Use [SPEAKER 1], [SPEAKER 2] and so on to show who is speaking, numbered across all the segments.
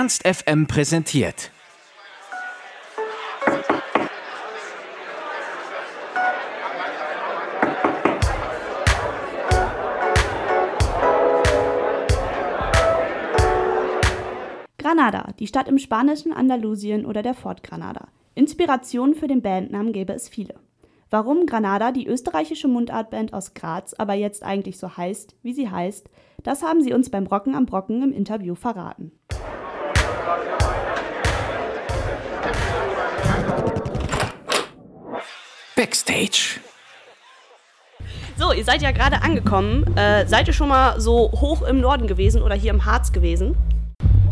[SPEAKER 1] Ernst FM präsentiert.
[SPEAKER 2] Granada, die Stadt im spanischen Andalusien oder der Fort Granada. Inspirationen für den Bandnamen gäbe es viele. Warum Granada, die österreichische Mundartband aus Graz, aber jetzt eigentlich so heißt, wie sie heißt, das haben sie uns beim Rocken am Brocken im Interview verraten.
[SPEAKER 1] Backstage.
[SPEAKER 2] So, ihr seid ja gerade angekommen. Äh, seid ihr schon mal so hoch im Norden gewesen oder hier im Harz gewesen?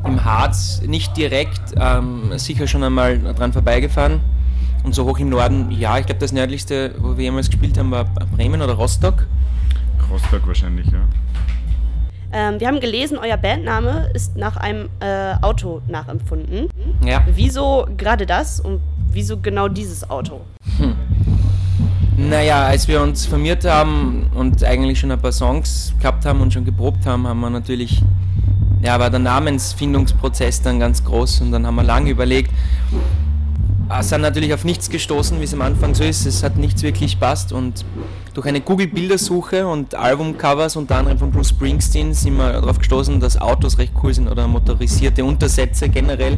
[SPEAKER 3] Im Harz nicht direkt, ähm, sicher schon einmal dran vorbeigefahren. Und so hoch im Norden, ja, ich glaube das nördlichste, wo wir jemals gespielt haben, war Bremen oder Rostock.
[SPEAKER 4] Rostock wahrscheinlich, ja.
[SPEAKER 2] Ähm, wir haben gelesen, euer Bandname ist nach einem äh, Auto nachempfunden.
[SPEAKER 3] Ja.
[SPEAKER 2] Wieso gerade das und wieso genau dieses Auto?
[SPEAKER 3] Hm. Naja, als wir uns formiert haben und eigentlich schon ein paar Songs gehabt haben und schon geprobt haben, haben wir natürlich, ja, war der Namensfindungsprozess dann ganz groß und dann haben wir lange überlegt. Ah, sind natürlich auf nichts gestoßen, wie es am Anfang so ist. Es hat nichts wirklich passt und durch eine Google-Bildersuche und Albumcovers, unter anderem von Bruce Springsteen, sind wir darauf gestoßen, dass Autos recht cool sind oder motorisierte Untersätze generell.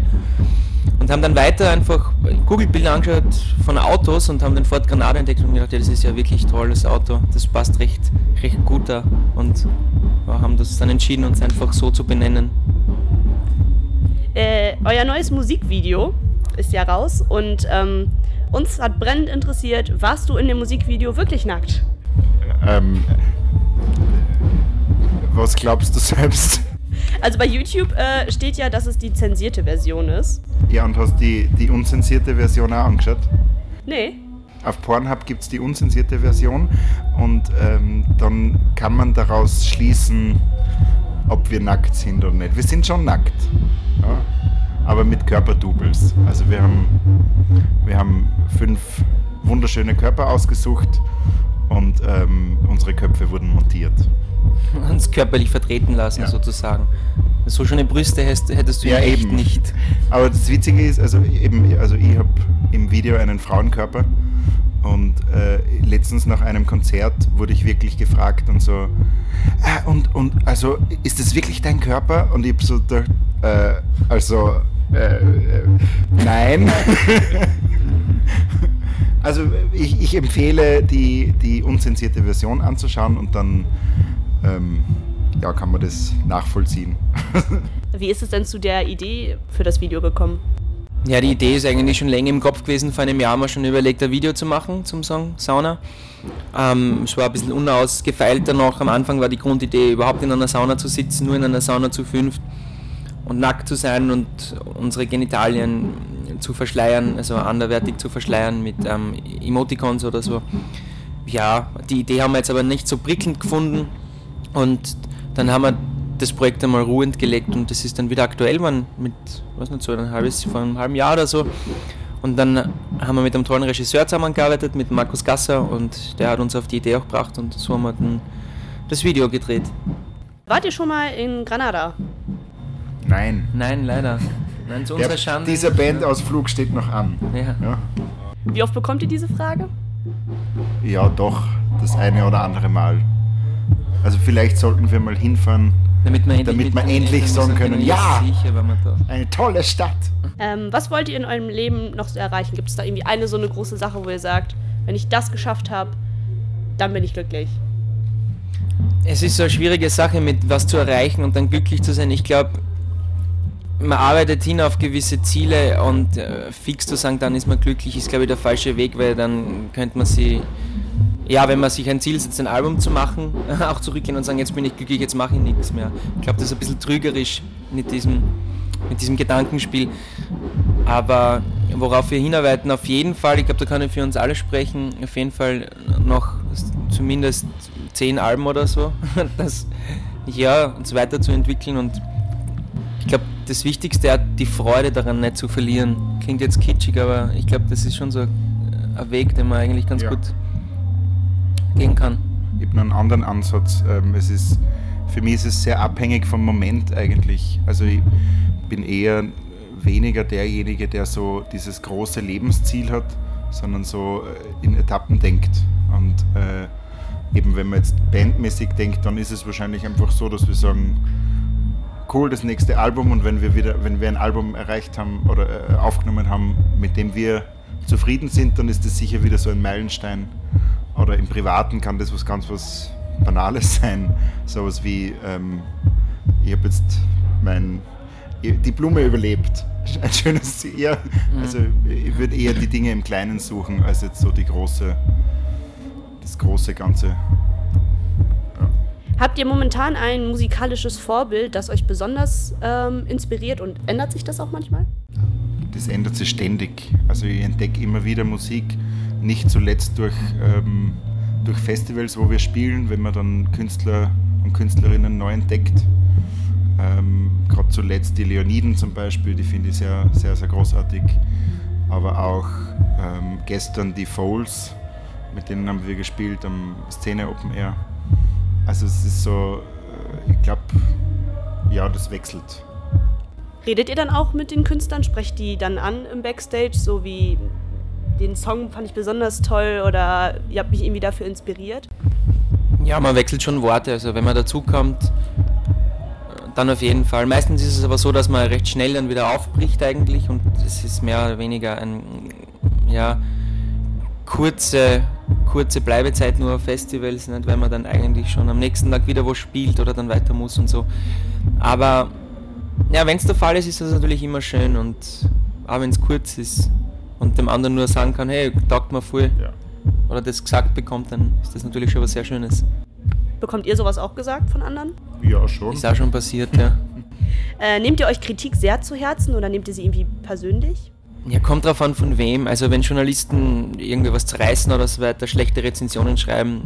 [SPEAKER 3] Und haben dann weiter einfach Google-Bilder angeschaut von Autos und haben den Ford Granada entdeckt und gedacht, ja, das ist ja wirklich tolles Auto, das passt recht, recht gut da. Und haben das dann entschieden, uns einfach so zu benennen.
[SPEAKER 2] Äh, euer neues Musikvideo ist ja raus und ähm, uns hat brennend interessiert, warst du in dem Musikvideo wirklich nackt?
[SPEAKER 4] Ähm, was glaubst du selbst?
[SPEAKER 2] Also bei YouTube äh, steht ja, dass es die zensierte Version ist.
[SPEAKER 4] Ja, und hast die, die unzensierte Version auch angeschaut?
[SPEAKER 2] Nee.
[SPEAKER 4] Auf Pornhub gibt es die unzensierte Version und ähm, dann kann man daraus schließen, ob wir nackt sind oder nicht. Wir sind schon nackt. Ja? aber mit Körperdoubles. Also wir haben, wir haben fünf wunderschöne Körper ausgesucht und ähm, unsere Köpfe wurden montiert.
[SPEAKER 3] Uns körperlich vertreten lassen, ja. sozusagen. So schöne Brüste hättest, hättest du ja eben nicht.
[SPEAKER 4] Aber das Witzige ist, also eben, also ich habe im Video einen Frauenkörper und äh, letztens nach einem Konzert wurde ich wirklich gefragt und so, äh, und, und also ist das wirklich dein Körper? Und ich habe so gedacht, äh, also äh, äh, nein. also ich, ich, empfehle die, die unzensierte Version anzuschauen und dann ähm, ja, kann man das nachvollziehen.
[SPEAKER 2] Wie ist es denn zu der Idee für das Video gekommen?
[SPEAKER 3] Ja, die Idee ist eigentlich schon länger im Kopf gewesen. Vor einem Jahr haben wir schon überlegt, ein Video zu machen zum Song Sauna. Ähm, es war ein bisschen unausgefeilter noch. Am Anfang war die Grundidee, überhaupt in einer Sauna zu sitzen, nur in einer Sauna zu fünft und nackt zu sein und unsere Genitalien zu verschleiern, also anderwertig zu verschleiern mit ähm, Emoticons oder so. Ja, die Idee haben wir jetzt aber nicht so prickelnd gefunden und dann haben wir das Projekt einmal ruhend gelegt und das ist dann wieder aktuell geworden mit, was nicht so, ein halbes, vor einem halben Jahr oder so. Und dann haben wir mit einem tollen Regisseur zusammengearbeitet, mit Markus Gasser und der hat uns auf die Idee auch gebracht und so haben wir dann das Video gedreht.
[SPEAKER 2] Wart ihr schon mal in Granada?
[SPEAKER 4] Nein.
[SPEAKER 3] Nein, leider. Nein, zu unserer Schande.
[SPEAKER 4] Dieser Bandausflug steht noch an.
[SPEAKER 3] Ja. ja.
[SPEAKER 2] Wie oft bekommt ihr diese Frage?
[SPEAKER 4] Ja, doch, das eine oder andere Mal. Also vielleicht sollten wir mal hinfahren, damit wir endlich, damit wir endlich sagen können, ja, sicher, eine tolle Stadt.
[SPEAKER 2] Ähm, was wollt ihr in eurem Leben noch erreichen? Gibt es da irgendwie eine so eine große Sache, wo ihr sagt, wenn ich das geschafft habe, dann bin ich glücklich?
[SPEAKER 3] Es ist so eine schwierige Sache, mit was zu erreichen und dann glücklich zu sein. Ich glaube, man arbeitet hin auf gewisse Ziele und äh, fix zu sagen, dann ist man glücklich, ist glaube ich der falsche Weg, weil dann könnte man sie, ja, wenn man sich ein Ziel setzt, ein Album zu machen, auch zurückgehen und sagen, jetzt bin ich glücklich, jetzt mache ich nichts mehr. Ich glaube, das ist ein bisschen trügerisch mit diesem, mit diesem Gedankenspiel. Aber worauf wir hinarbeiten, auf jeden Fall, ich glaube, da kann ich für uns alle sprechen, auf jeden Fall noch zumindest zehn Alben oder so, das, ja, uns weiterzuentwickeln und ich glaube, das Wichtigste ist die Freude daran nicht zu verlieren. Klingt jetzt kitschig, aber ich glaube, das ist schon so ein Weg, den man eigentlich ganz ja. gut gehen kann.
[SPEAKER 4] Ich habe einen anderen Ansatz. Ähm, es ist für mich ist es sehr abhängig vom Moment eigentlich. Also ich bin eher weniger derjenige, der so dieses große Lebensziel hat, sondern so äh, in Etappen denkt. Und äh, eben wenn man jetzt bandmäßig denkt, dann ist es wahrscheinlich einfach so, dass wir sagen, cool, das nächste Album und wenn wir wieder, wenn wir ein Album erreicht haben oder äh, aufgenommen haben, mit dem wir zufrieden sind, dann ist das sicher wieder so ein Meilenstein. Oder im Privaten kann das was ganz was Banales sein. Sowas wie, ähm, ich habe jetzt mein, die Blume überlebt. Ein schönes, eher, also ich würde eher die Dinge im Kleinen suchen, als jetzt so die große, das große Ganze.
[SPEAKER 2] Habt ihr momentan ein musikalisches Vorbild, das euch besonders ähm, inspiriert und ändert sich das auch manchmal?
[SPEAKER 4] Das ändert sich ständig. Also ich entdecke immer wieder Musik, nicht zuletzt durch, ähm, durch Festivals, wo wir spielen, wenn man dann Künstler und Künstlerinnen neu entdeckt. Ähm, Gerade zuletzt die Leoniden zum Beispiel, die finde ich sehr, sehr, sehr großartig. Aber auch ähm, gestern die Foles, mit denen haben wir gespielt am Szene Open Air. Also es ist so, äh, ich glaube, ja, das wechselt.
[SPEAKER 2] Redet ihr dann auch mit den Künstlern? Sprecht die dann an im Backstage, so wie den Song fand ich besonders toll oder ihr habt mich irgendwie dafür inspiriert?
[SPEAKER 3] Ja, man wechselt schon Worte. Also wenn man dazukommt, dann auf jeden Fall. Meistens ist es aber so, dass man recht schnell dann wieder aufbricht eigentlich und es ist mehr oder weniger ein ja, kurze kurze Bleibezeit nur auf Festivals, nicht, weil man dann eigentlich schon am nächsten Tag wieder wo spielt oder dann weiter muss und so. Aber ja, wenn es der Fall ist, ist das natürlich immer schön und auch wenn es kurz ist und dem anderen nur sagen kann, hey, taugt mir voll ja. oder das gesagt bekommt, dann ist das natürlich schon was sehr Schönes.
[SPEAKER 2] Bekommt ihr sowas auch gesagt von anderen?
[SPEAKER 4] Ja, schon.
[SPEAKER 3] Ist auch schon passiert, ja.
[SPEAKER 2] äh, nehmt ihr euch Kritik sehr zu Herzen oder nehmt ihr sie irgendwie persönlich?
[SPEAKER 3] Ja, kommt drauf an von wem. Also wenn Journalisten irgendwie was zerreißen oder so weiter, schlechte Rezensionen schreiben,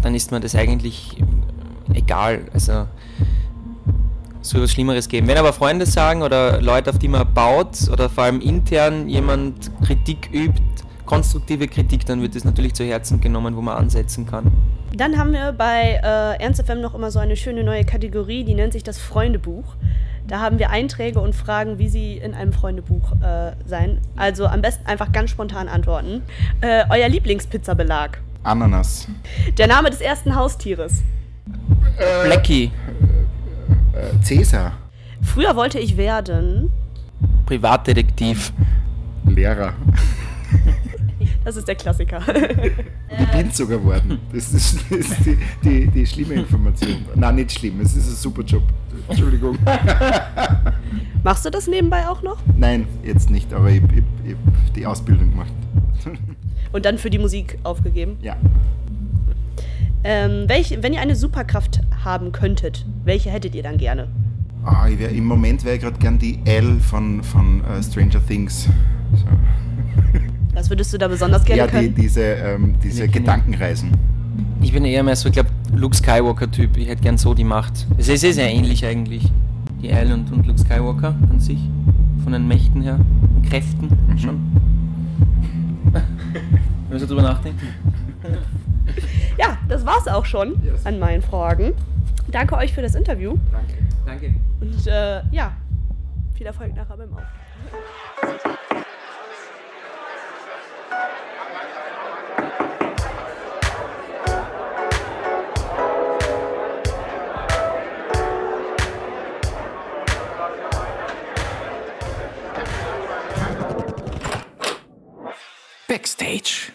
[SPEAKER 3] dann ist mir das eigentlich egal. Also so was Schlimmeres geben. Wenn aber Freunde sagen oder Leute, auf die man baut oder vor allem intern jemand Kritik übt, konstruktive Kritik, dann wird das natürlich zu Herzen genommen, wo man ansetzen kann.
[SPEAKER 2] Dann haben wir bei äh, Ernst FM noch immer so eine schöne neue Kategorie, die nennt sich das Freundebuch. Da haben wir Einträge und Fragen, wie sie in einem Freundebuch äh, sein. Also am besten einfach ganz spontan antworten. Äh, euer Lieblingspizzabelag?
[SPEAKER 4] Ananas.
[SPEAKER 2] Der Name des ersten Haustieres?
[SPEAKER 3] Äh, Blackie.
[SPEAKER 4] Äh, Cäsar.
[SPEAKER 2] Früher wollte ich werden.
[SPEAKER 3] Privatdetektiv.
[SPEAKER 4] Lehrer.
[SPEAKER 2] Das ist der Klassiker.
[SPEAKER 4] Ich bin sogar geworden. Das ist, das ist die, die, die, schlimme Information. Nein, nicht schlimm. Es ist ein super Job. Entschuldigung.
[SPEAKER 2] Machst du das nebenbei auch noch?
[SPEAKER 4] Nein, jetzt nicht, aber ich habe die Ausbildung gemacht.
[SPEAKER 2] Und dann für die Musik aufgegeben?
[SPEAKER 4] Ja.
[SPEAKER 2] Ähm, welch, wenn ihr eine Superkraft haben könntet, welche hättet ihr dann gerne?
[SPEAKER 4] Ah, wär, Im Moment wäre ich gerade gern die L von, von uh, Stranger Things. So.
[SPEAKER 2] Was würdest du da besonders gerne
[SPEAKER 4] ja,
[SPEAKER 2] können?
[SPEAKER 4] Ja, die, diese, ähm, diese Gedankenreisen.
[SPEAKER 3] Ich bin eher mehr so, ich glaube, Luke Skywalker-Typ. Ich hätte gern so die Macht. Es ist eh sehr ähnlich eigentlich. Die Al und, und Luke Skywalker an sich. Von den Mächten her. Kräften mhm. schon. Wenn wir drüber nachdenken.
[SPEAKER 2] Das war's auch schon yes. an meinen Fragen. Danke euch für das Interview.
[SPEAKER 3] Danke. Danke.
[SPEAKER 2] Und äh, ja, viel Erfolg nachher beim Auftritt.
[SPEAKER 1] Backstage.